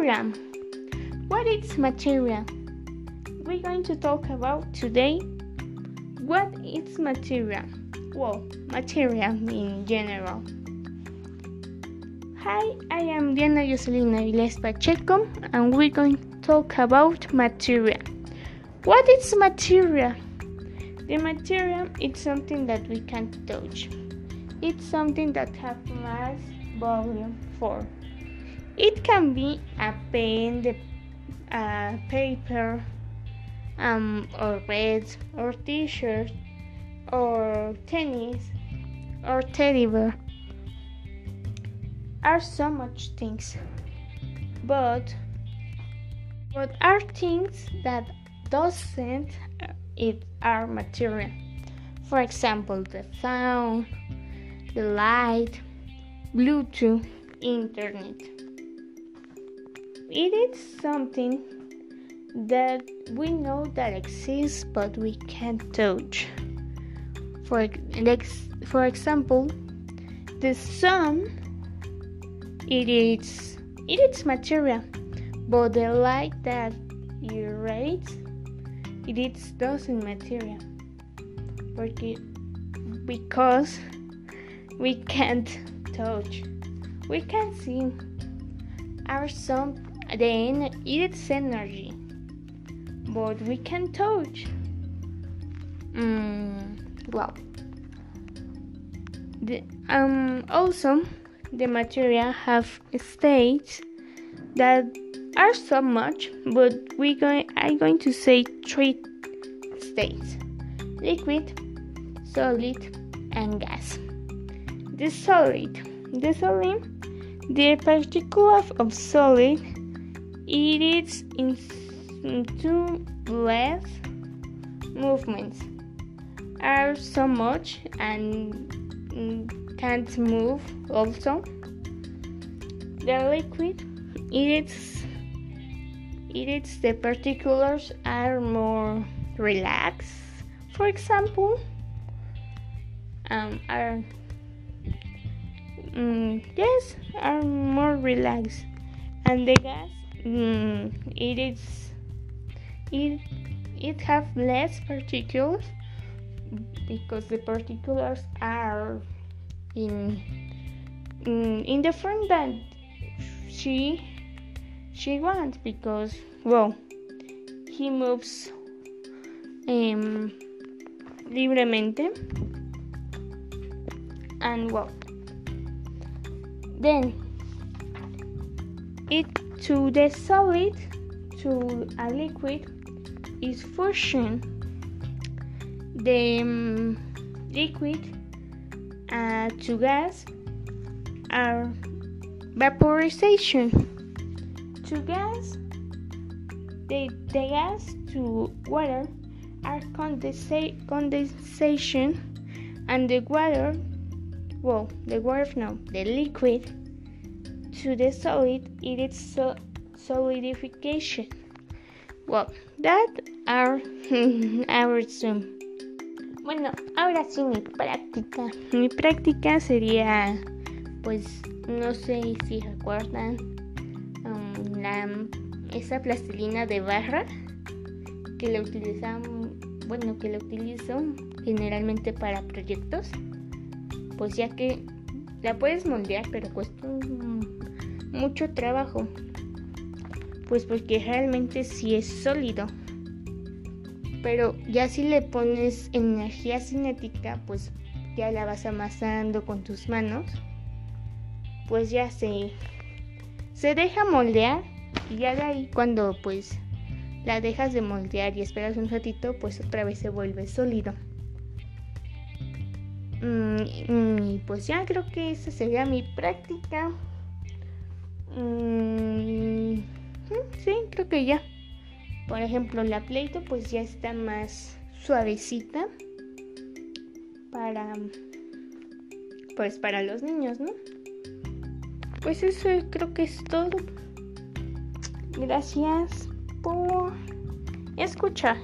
Material. What is material? We're going to talk about today what is material. Well, material in general. Hi, I am Diana Jocelina Viles Pacheco, and we're going to talk about material. What is material? The material is something that we can't touch. It's something that has mass, volume, form. It can be a pen, the, uh, paper, um, or red, or t-shirt, or tennis, or teddy bear. Are so much things, but but are things that doesn't uh, it are material. For example, the sound, the light, Bluetooth, internet. It is something that we know that exists but we can't touch. For, for example, the sun it is it is material, but the light that irradiates it is doesn't material. Because we can't touch, we can't see our sun then it's energy, but we can touch. Mm, well, the, um, also the material have states that are so much, but we going I'm going to say three states: liquid, solid, and gas. The solid, the solid, the particles of solid it is in two less movements are so much and can't move also. The liquid it is it is the particulars are more relaxed. For example um are um, yes are more relaxed. And the gas mm, it is it it have less particles because the particles are in in, in the form that she she wants because well he moves um, libremente and well then it to the solid to a liquid is fusion. The um, liquid uh, to gas are vaporization. To gas, the, the gas to water are condensa- condensation, and the water, well, the water no, the liquid to the solid it is so solidification. Well, that are our Zoom. Bueno, ahora sí mi práctica. Mi práctica sería, pues, no sé si recuerdan um, la, esa plastilina de barra que la utilizamos, bueno, que la utilizo generalmente para proyectos. Pues ya que la puedes moldear, pero cuesta un mucho trabajo, pues porque realmente sí es sólido. Pero ya si le pones energía cinética, pues ya la vas amasando con tus manos, pues ya se, se deja moldear y ya de ahí cuando pues la dejas de moldear y esperas un ratito, pues otra vez se vuelve sólido. Mm, y pues ya creo que esa sería mi práctica. Mm, sí, creo que ya. Por ejemplo, la pleito pues ya está más suavecita para pues para los niños, ¿no? Pues eso creo que es todo. Gracias por escuchar.